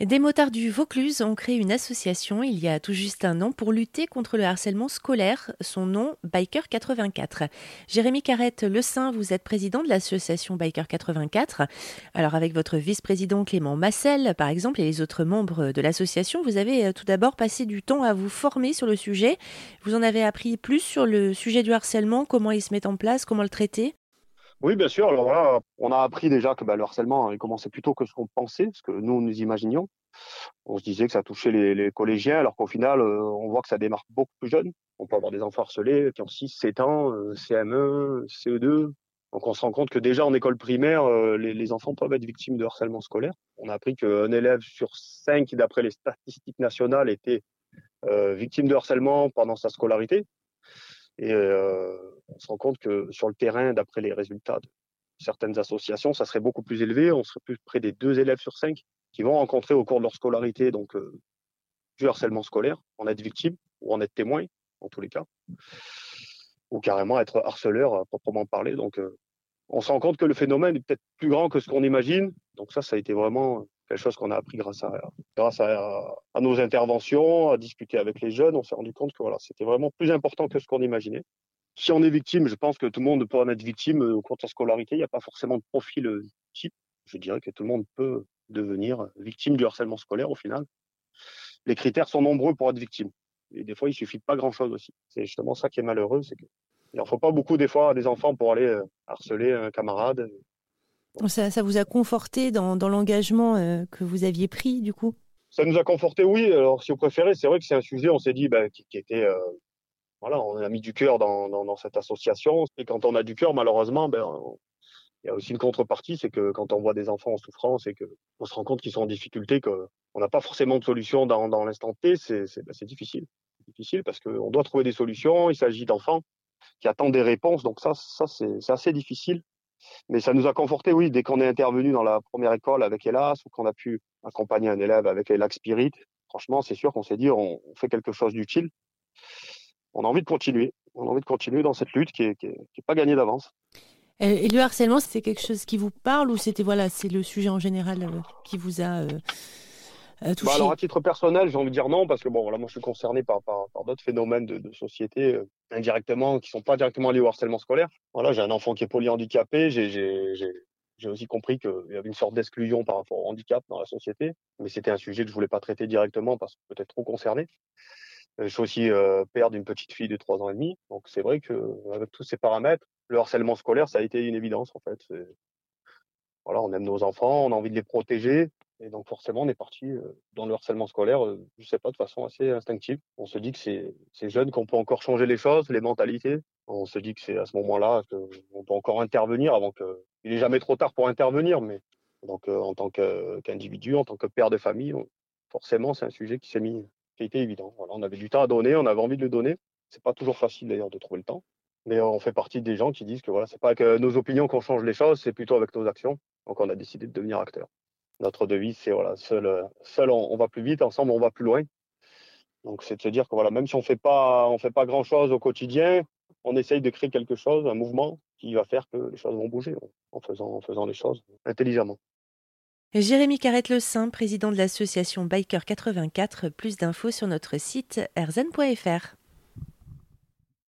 Des motards du Vaucluse ont créé une association il y a tout juste un an pour lutter contre le harcèlement scolaire. Son nom, Biker 84. Jérémy Carrette Le Saint, vous êtes président de l'association Biker 84. Alors avec votre vice-président Clément Massel, par exemple, et les autres membres de l'association, vous avez euh, tout d'abord passé du temps à vous former sur le sujet. Vous en avez appris plus sur le sujet du harcèlement, comment il se met en place, comment le traiter? Oui, bien sûr. Alors là, on a appris déjà que bah, le harcèlement il commençait plus tôt que ce qu'on pensait, ce que nous nous imaginions. On se disait que ça touchait les, collégiens, alors qu'au final, euh, on voit que ça démarre beaucoup plus jeune. On peut avoir des enfants harcelés qui ont 6, 7 ans, CM1, CE2. Donc on se rend compte que déjà en école primaire, euh, les, enfants peuvent être victimes de harcèlement scolaire. On a appris qu'un élève sur 5, d'après les statistiques nationales, était euh, victime de harcèlement pendant sa scolarité. Et euh, on se rend compte que sur le terrain, d'après les résultats de certaines associations, ça serait beaucoup plus élevé. On serait plus près des deux élèves sur cinq qui vont rencontrer au cours de leur scolarité donc euh, du harcèlement scolaire, en être victime ou en être témoin, en tous les cas, ou carrément être harceleur à proprement parler. Donc, euh, on se rend compte que le phénomène est peut-être plus grand que ce qu'on imagine. Donc ça, ça a été vraiment quelque chose qu'on a appris grâce à grâce à, nos interventions, à discuter avec les jeunes. On s'est rendu compte que voilà, c'était vraiment plus important que ce qu'on imaginait. Si on est victime, je pense que tout le monde peut en être victime au cours de sa scolarité. Il n'y a pas forcément de profil euh, type. Je dirais que tout le monde peut devenir victime du harcèlement scolaire au final. Les critères sont nombreux pour être victime. Et des fois, il suffit pas grand-chose aussi. C'est justement ça qui est malheureux, c'est que il en faut pas beaucoup des fois à des enfants pour aller euh, harceler un camarade. Ça, vous a conforté dans, l'engagement euh, que vous aviez pris, du coup? Ça nous a conforté, oui. Alors, si vous préférez, c'est vrai que c'est un sujet, on s'est dit, bah, qui, était. Euh, voilà, on a mis du cœur dans, cette association. Et quand on a du cœur, malheureusement, ben, il y a aussi une contrepartie, c'est que quand on voit des enfants en souffrance et qu'on se rend compte qu'ils sont en difficulté, qu'on n'a pas forcément de solution dans, dans l'instant T, c'est ben, difficile. difficile parce qu'on doit trouver des solutions. Il s'agit d'enfants qui attendent des réponses. Donc ça, ça c'est assez difficile. Mais ça nous a conforté, oui, dès qu'on est intervenu dans la première école avec Elas ou qu'on a pu accompagner un élève avec Elac Spirit. Franchement, c'est sûr qu'on s'est dit, on, fait quelque chose d'utile. On a envie de continuer. On a envie de continuer dans cette lutte qui est, qui est, pas gagnée d'avance. Et le harcèlement, c'est quelque chose qui vous parle ou c'était voilà, c'est le sujet en général euh, qui vous a euh, bah, alors à titre personnel, j'ai envie de dire non parce que bon, voilà, moi je suis concerné par, par, d'autres phénomènes de, société euh, indirectement qui sont pas directement liés au harcèlement scolaire. Voilà, j'ai un enfant qui est polyhandicapé, j'ai j'ai aussi compris qu'il y avait une sorte d'exclusion par rapport au handicap dans la société, mais c'était un sujet que je voulais pas traiter directement parce que peut-être trop concerné. Euh, je suis aussi euh, père d'une petite fille de 3 ans et demi, donc c'est vrai que avec tous ces paramètres, le harcèlement scolaire, ça a été une évidence en fait. Voilà, on aime nos enfants, on a envie de les protéger, et donc forcément, on est parti euh, dans le harcèlement scolaire, euh, je sais pas, de façon assez instinctive. On se dit que c'est jeune, qu'on peut encore changer les choses, les mentalités. On se dit que c'est à ce moment-là qu'on peut encore intervenir avant que... Il est jamais trop tard pour intervenir, mais donc euh, en tant qu'individu, en tant que père de famille, forcément, c'est un sujet qui s'est mis, qui a été évident. Voilà, on avait du temps à donner, on avait envie de le donner. C'est pas toujours facile d'ailleurs de trouver le temps. Mais on fait partie des gens qui disent que voilà, c'est pas avec nos opinions qu'on change les choses, c'est plutôt avec nos actions. Donc on a décidé de devenir acteur notre devise, c'est voilà, seul, seul on, va plus vite, ensemble on va plus loin. Donc c'est de se dire que voilà, même si on fait pas, on fait pas grand chose au quotidien, on essaye de créer quelque chose, un mouvement qui va faire que les choses vont bouger en faisant, en faisant les choses intelligemment. Jérémy Carrette Le Saint, président de l'association Biker 84, plus d'infos sur notre site erzen.fr.